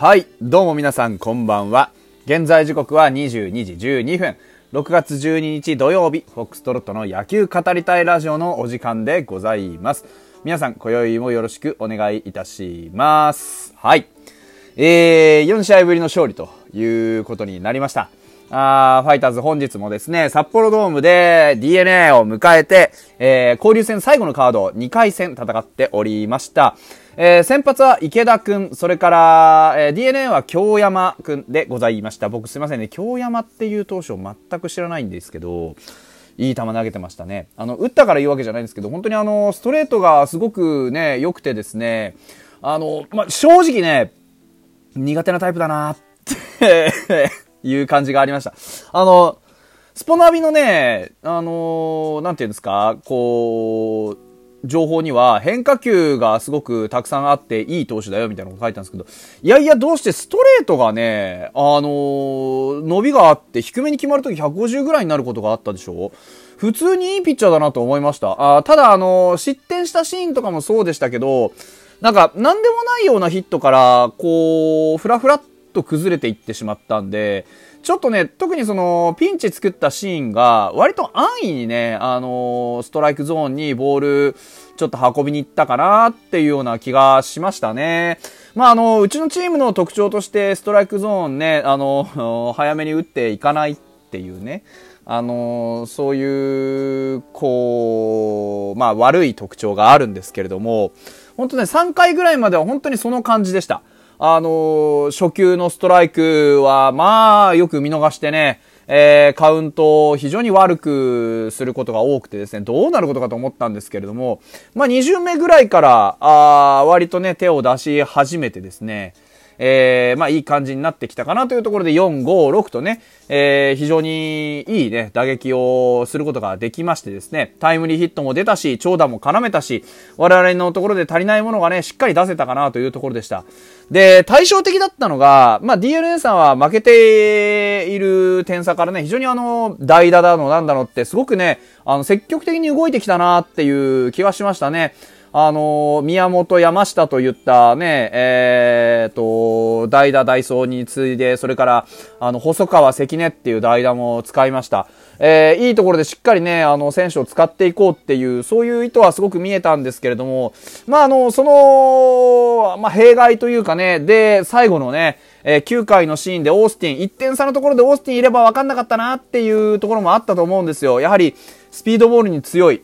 はい、どうも皆さんこんばんは。現在時刻は22時12分。6月12日土曜日、フォックストロットの野球語りたいラジオのお時間でございます。皆さん、今宵もよろしくお願いいたします。はい。えー、4試合ぶりの勝利ということになりました。あーファイターズ本日もですね、札幌ドームで DNA を迎えて、えー、交流戦最後のカード2回戦戦っておりました。えー、先発は池田くん、それから、えー、DNA は京山くんでございました。僕すいませんね、京山っていう投手を全く知らないんですけど、いい球投げてましたね。あの、打ったから言うわけじゃないんですけど、本当にあの、ストレートがすごくね、良くてですね、あの、まあ、正直ね、苦手なタイプだなっていう感じがありました。あの、スポナビのね、あのなんていうんですか、こう、情報には変化球がすごくたくさんあっていい投手だよみたいなのが書いてあるんですけど、いやいやどうしてストレートがね、あの伸びがあって低めに決まるとき150ぐらいになることがあったでしょ？普通にいいピッチャーだなと思いました。あただあの失点したシーンとかもそうでしたけど、なんか、なんでもないようなヒットから、こう、ふらふらっと崩れていってしまったんで、ちょっとね、特にその、ピンチ作ったシーンが、割と安易にね、あのストライクゾーンにボール、ちょっと運びに行ったかなっていうような気がしましたね。まあ、あの、うちのチームの特徴として、ストライクゾーンね、あの、早めに打っていかないっていうね、あのそういう、こう、まあ悪い特徴があるんですけれども、本当ね、3回ぐらいまでは本当にその感じでした。あの初球のストライクは、まあ、よく見逃してね、えー、カウントを非常に悪くすることが多くてですね、どうなることかと思ったんですけれども、まあ、2巡目ぐらいから、あ割とね、手を出し始めてですね、えー、まあいい感じになってきたかなというところで4、5、6とね、えー、非常にいいね、打撃をすることができましてですね、タイムリーヒットも出たし、長打も絡めたし、我々のところで足りないものがね、しっかり出せたかなというところでした。で、対照的だったのが、まあ DNA さんは負けている点差からね、非常にあの、代打だのなんだのってすごくね、あの、積極的に動いてきたなっていう気はしましたね。あの、宮本、山下といったね、えー、と、代打、代走に次いで、それから、あの、細川、関根っていう代打も使いました。えー、いいところでしっかりね、あの、選手を使っていこうっていう、そういう意図はすごく見えたんですけれども、まあ、あの、その、まあ、弊害というかね、で、最後のね、えー、9回のシーンでオースティン、1点差のところでオースティンいれば分かんなかったなっていうところもあったと思うんですよ。やはり、スピードボールに強い、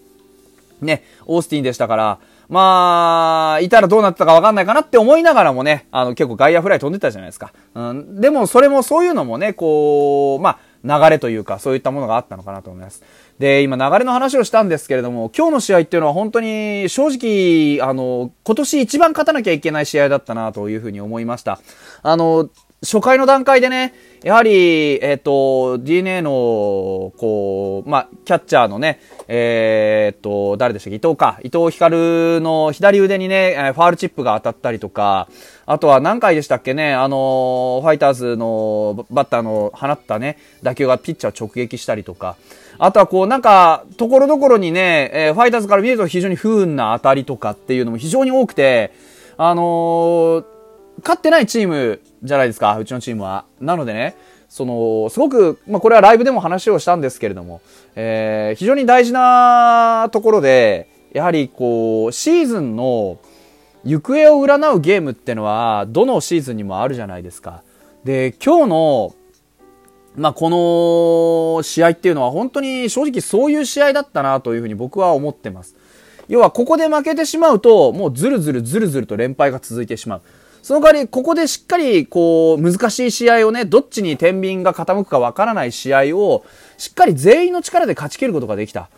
ね、オースティンでしたから、まあ、いたらどうなったかわかんないかなって思いながらもね、あの、結構外野フライ飛んでたじゃないですか。うん。でも、それも、そういうのもね、こう、まあ、流れというか、そういったものがあったのかなと思います。で、今、流れの話をしたんですけれども、今日の試合っていうのは本当に、正直、あの、今年一番勝たなきゃいけない試合だったなというふうに思いました。あの、初回の段階でね、やはり、えっ、ー、と、DNA の、こう、まあ、キャッチャーのね、えっ、と、誰でしたっけ？伊藤か。伊藤光の左腕にね、ファールチップが当たったりとか、あとは何回でしたっけね、あの、ファイターズのバッターの放ったね、打球がピッチャー直撃したりとか、あとはこう、なんか、ところどころにね、え、ファイターズから見ると非常に不運な当たりとかっていうのも非常に多くて、あのー勝ってないチームじゃないですか、うちのチームは。なのでね、その、すごく、まあ、これはライブでも話をしたんですけれども、えー、非常に大事なところで、やはりこう、シーズンの行方を占うゲームってのは、どのシーズンにもあるじゃないですか。で、今日の、まあ、この試合っていうのは本当に正直そういう試合だったなというふうに僕は思ってます。要はここで負けてしまうと、もうずるずるずるずると連敗が続いてしまう。その代わり、ここでしっかり、こう、難しい試合をね、どっちに天秤が傾くかわからない試合を、しっかり全員の力で勝ち切ることができた。っ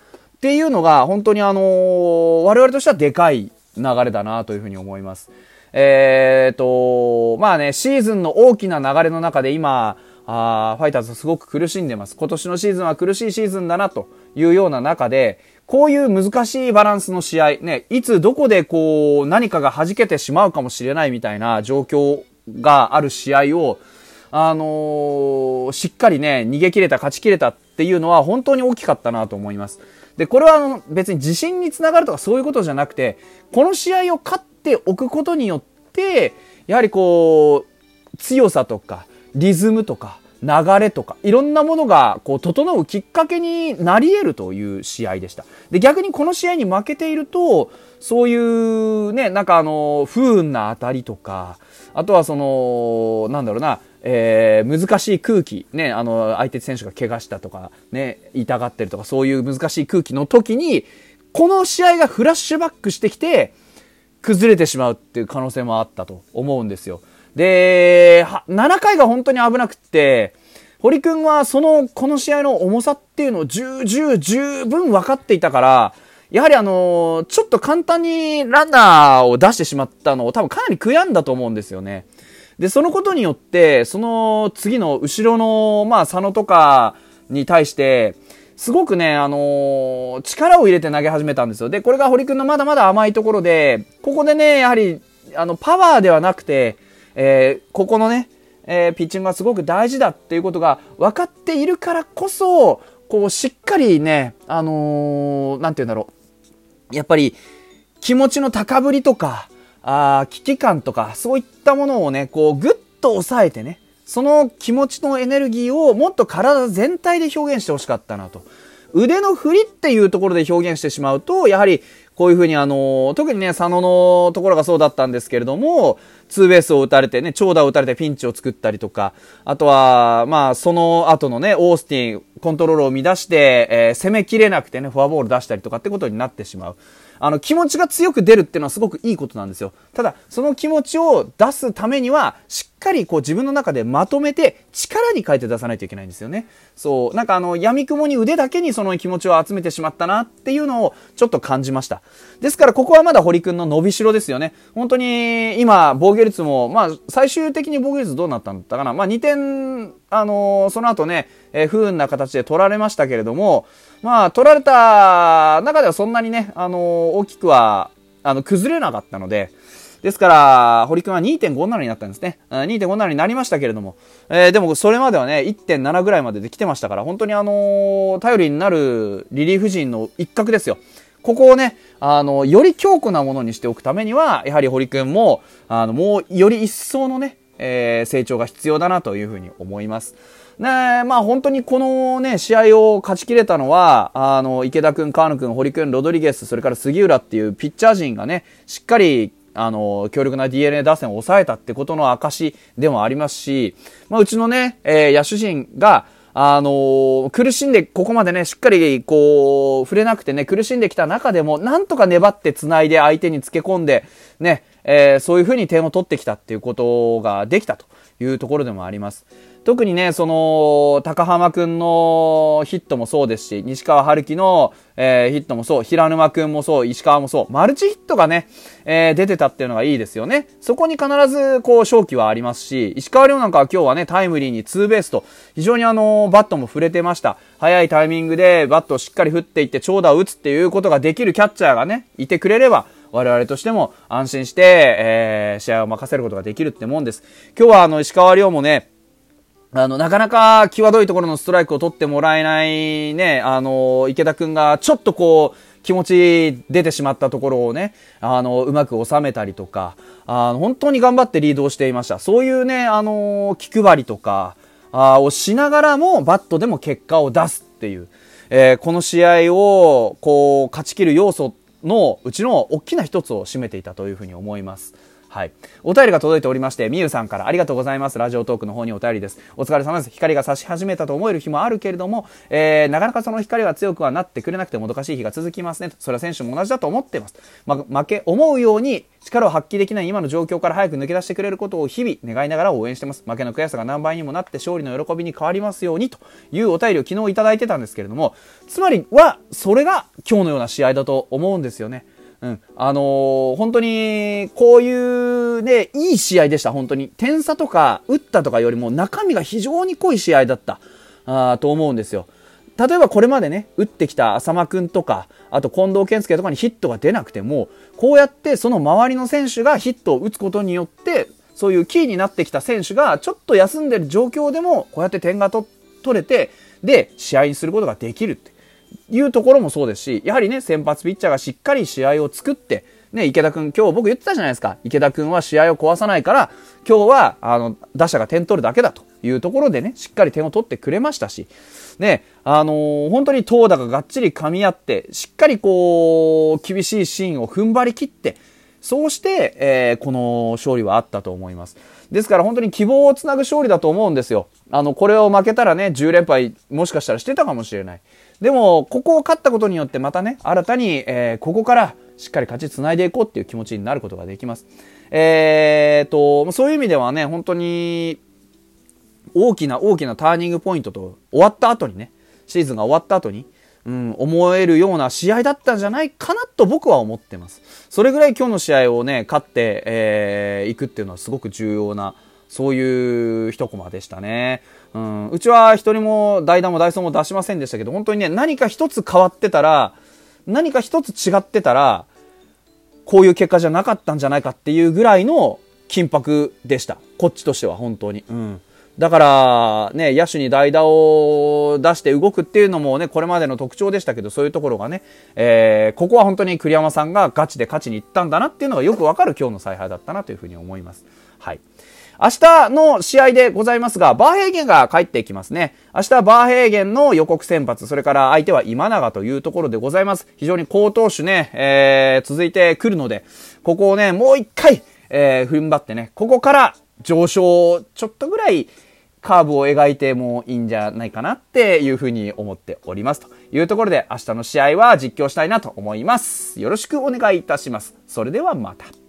ていうのが、本当にあのー、我々としてはでかい流れだなというふうに思います。えーと、まあね、シーズンの大きな流れの中で今、あファイターズすごく苦しんでます。今年のシーズンは苦しいシーズンだなというような中で、こういう難しいバランスの試合、ね、いつどこでこう何かが弾けてしまうかもしれないみたいな状況がある試合を、あのー、しっかりね、逃げ切れた、勝ち切れたっていうのは本当に大きかったなと思います。で、これは別に自信につながるとかそういうことじゃなくて、この試合を勝っておくことによって、やはりこう、強さとか、リズムとか、流れとか、いろんなものが、こう、整うきっかけになり得るという試合でした。で、逆にこの試合に負けていると、そういうね、なんかあの、不運な当たりとか、あとはその、なんだろうな、えー、難しい空気、ね、あの、相手選手が怪我したとか、ね、痛がってるとか、そういう難しい空気の時に、この試合がフラッシュバックしてきて、崩れてしまうっていう可能性もあったと思うんですよ。で、7回が本当に危なくって、堀君はその、この試合の重さっていうのを十、十、十分分かっていたから、やはりあのちょっと簡単にランナーを出してしまったのを多分かなり悔やんだと思うんですよね。で、そのことによって、その次の後ろの、まあ、佐野とかに対して、すごくね、あの、力を入れて投げ始めたんですよ。で、これが堀君のまだまだ甘いところで、ここでね、やはり、あの、パワーではなくて、えー、ここのね、えー、ピッチングがすごく大事だっていうことが分かっているからこそ、こう、しっかりね、あのー、なんて言うんだろう。やっぱり、気持ちの高ぶりとか、あ危機感とか、そういったものをね、こう、ぐっと抑えてね、その気持ちのエネルギーをもっと体全体で表現してほしかったなと。腕の振りっていうところで表現してしまうと、やはりこういうふうにあの、特にね、佐野のところがそうだったんですけれども、ツーベースを打たれてね、長打を打たれてピンチを作ったりとか、あとは、まあ、その後のね、オースティン、コントロールを乱して、えー、攻めきれなくてね、フォアボール出したりとかってことになってしまう。あの、気持ちが強く出るっていうのはすごくいいことなんですよ。ただ、その気持ちを出すためには、しっかりこう自分の中でまとめて、力に変えて出さないといけないんですよね。そう、なんかあの、闇雲に腕だけにその気持ちを集めてしまったなっていうのをちょっと感じました。ですから、ここはまだ堀くんの伸びしろですよね。本当に、今、防御率も、まあ、最終的に防御率どうなったんだったかな。まあ、2点、あのー、その後ね、えー、不運な形で取られましたけれども、まあ、取られた中ではそんなにね、あのー、大きくは、あの、崩れなかったので、ですから、堀君は2.57になったんですね。2.57になりましたけれども、えー、でもそれまではね、1.7ぐらいまでできてましたから、本当にあのー、頼りになるリリーフ陣の一角ですよ。ここをね、あの、より強固なものにしておくためには、やはり堀君も、あの、もうより一層のね、えー、成長が必要だなというふうに思います。ねまあ本当にこのね、試合を勝ち切れたのは、あの、池田くん、川野くん、堀くん、ロドリゲス、それから杉浦っていうピッチャー陣がね、しっかり、あの、強力な DNA 打線を抑えたってことの証でもありますし、まあうちのね、えー、野手陣が、あのー、苦しんで、ここまでね、しっかり、こう、触れなくてね、苦しんできた中でも、なんとか粘って繋いで相手につけ込んで、ね、えー、そういう風に点を取ってきたっていうことができたと。いうところでもあります。特にね、その、高浜くんのヒットもそうですし、西川春樹の、えー、ヒットもそう、平沼くんもそう、石川もそう、マルチヒットがね、えー、出てたっていうのがいいですよね。そこに必ず、こう、勝機はありますし、石川遼なんかは今日はね、タイムリーにツーベースと、非常にあの、バットも触れてました。早いタイミングでバットをしっかり振っていって長打を打つっていうことができるキャッチャーがね、いてくれれば、我々としても安心して、えー、試合を任せることができるってもんです。今日はあの、石川遼もね、あの、なかなか際どいところのストライクを取ってもらえないね、あの、池田くんがちょっとこう、気持ち出てしまったところをね、あの、うまく収めたりとか、あの、本当に頑張ってリードをしていました。そういうね、あの、気配りとか、あをしながらも、バットでも結果を出すっていう、えー、この試合を、こう、勝ち切る要素のうちの大きな一つを占めていたというふうに思います。はい。お便りが届いておりまして、みゆさんからありがとうございます。ラジオトークの方にお便りです。お疲れ様です。光が差し始めたと思える日もあるけれども、えー、なかなかその光は強くはなってくれなくてもどかしい日が続きますね。それは選手も同じだと思っています。ま、負け、思うように力を発揮できない今の状況から早く抜け出してくれることを日々願いながら応援してます。負けの悔しさが何倍にもなって勝利の喜びに変わりますようにというお便りを昨日いただいてたんですけれども、つまりは、それが今日のような試合だと思うんですよね。うん。あのー、本当に、こういうね、いい試合でした、本当に。点差とか、打ったとかよりも中身が非常に濃い試合だった、あと思うんですよ。例えばこれまでね、打ってきた浅間くんとか、あと近藤健介とかにヒットが出なくても、こうやってその周りの選手がヒットを打つことによって、そういうキーになってきた選手がちょっと休んでる状況でも、こうやって点が取れて、で、試合にすることができるって。いうところもそうですし、やはりね、先発ピッチャーがしっかり試合を作って、ね、池田くん、今日僕言ってたじゃないですか。池田くんは試合を壊さないから、今日は、あの、打者が点取るだけだというところでね、しっかり点を取ってくれましたし、ね、あのー、本当に投打ががっちり噛み合って、しっかりこう、厳しいシーンを踏ん張り切って、そうして、えー、この勝利はあったと思います。ですから本当に希望をつなぐ勝利だと思うんですよ。あの、これを負けたらね、10連敗もしかしたらしてたかもしれない。でも、ここを勝ったことによってまたね、新たに、えー、ここからしっかり勝ち繋いでいこうっていう気持ちになることができます。えー、と、そういう意味ではね、本当に、大きな大きなターニングポイントと終わった後にね、シーズンが終わった後に、うん、思えるような試合だったんじゃないかなと僕は思ってます。それぐらい今日の試合をね、勝って、えー、いくっていうのはすごく重要な、そういう一コマでしたね。うん、うちは一人も代打もダイソーも出しませんでしたけど、本当にね、何か一つ変わってたら、何か一つ違ってたら、こういう結果じゃなかったんじゃないかっていうぐらいの緊迫でした。こっちとしては本当に。うん。だから、ね、野手に代打を出して動くっていうのもね、これまでの特徴でしたけど、そういうところがね、えー、ここは本当に栗山さんがガチで勝ちに行ったんだなっていうのがよくわかる今日の采配だったなというふうに思います。はい。明日の試合でございますが、バーヘーゲンが帰ってきますね。明日バーヘーゲンの予告先発、それから相手は今永というところでございます。非常に高投手ね、えー、続いてくるので、ここをね、もう一回、えー、踏ん張ってね、ここから上昇、ちょっとぐらい、カーブを描いてもいいんじゃないかなっていうふうに思っております。というところで明日の試合は実況したいなと思います。よろしくお願いいたします。それではまた。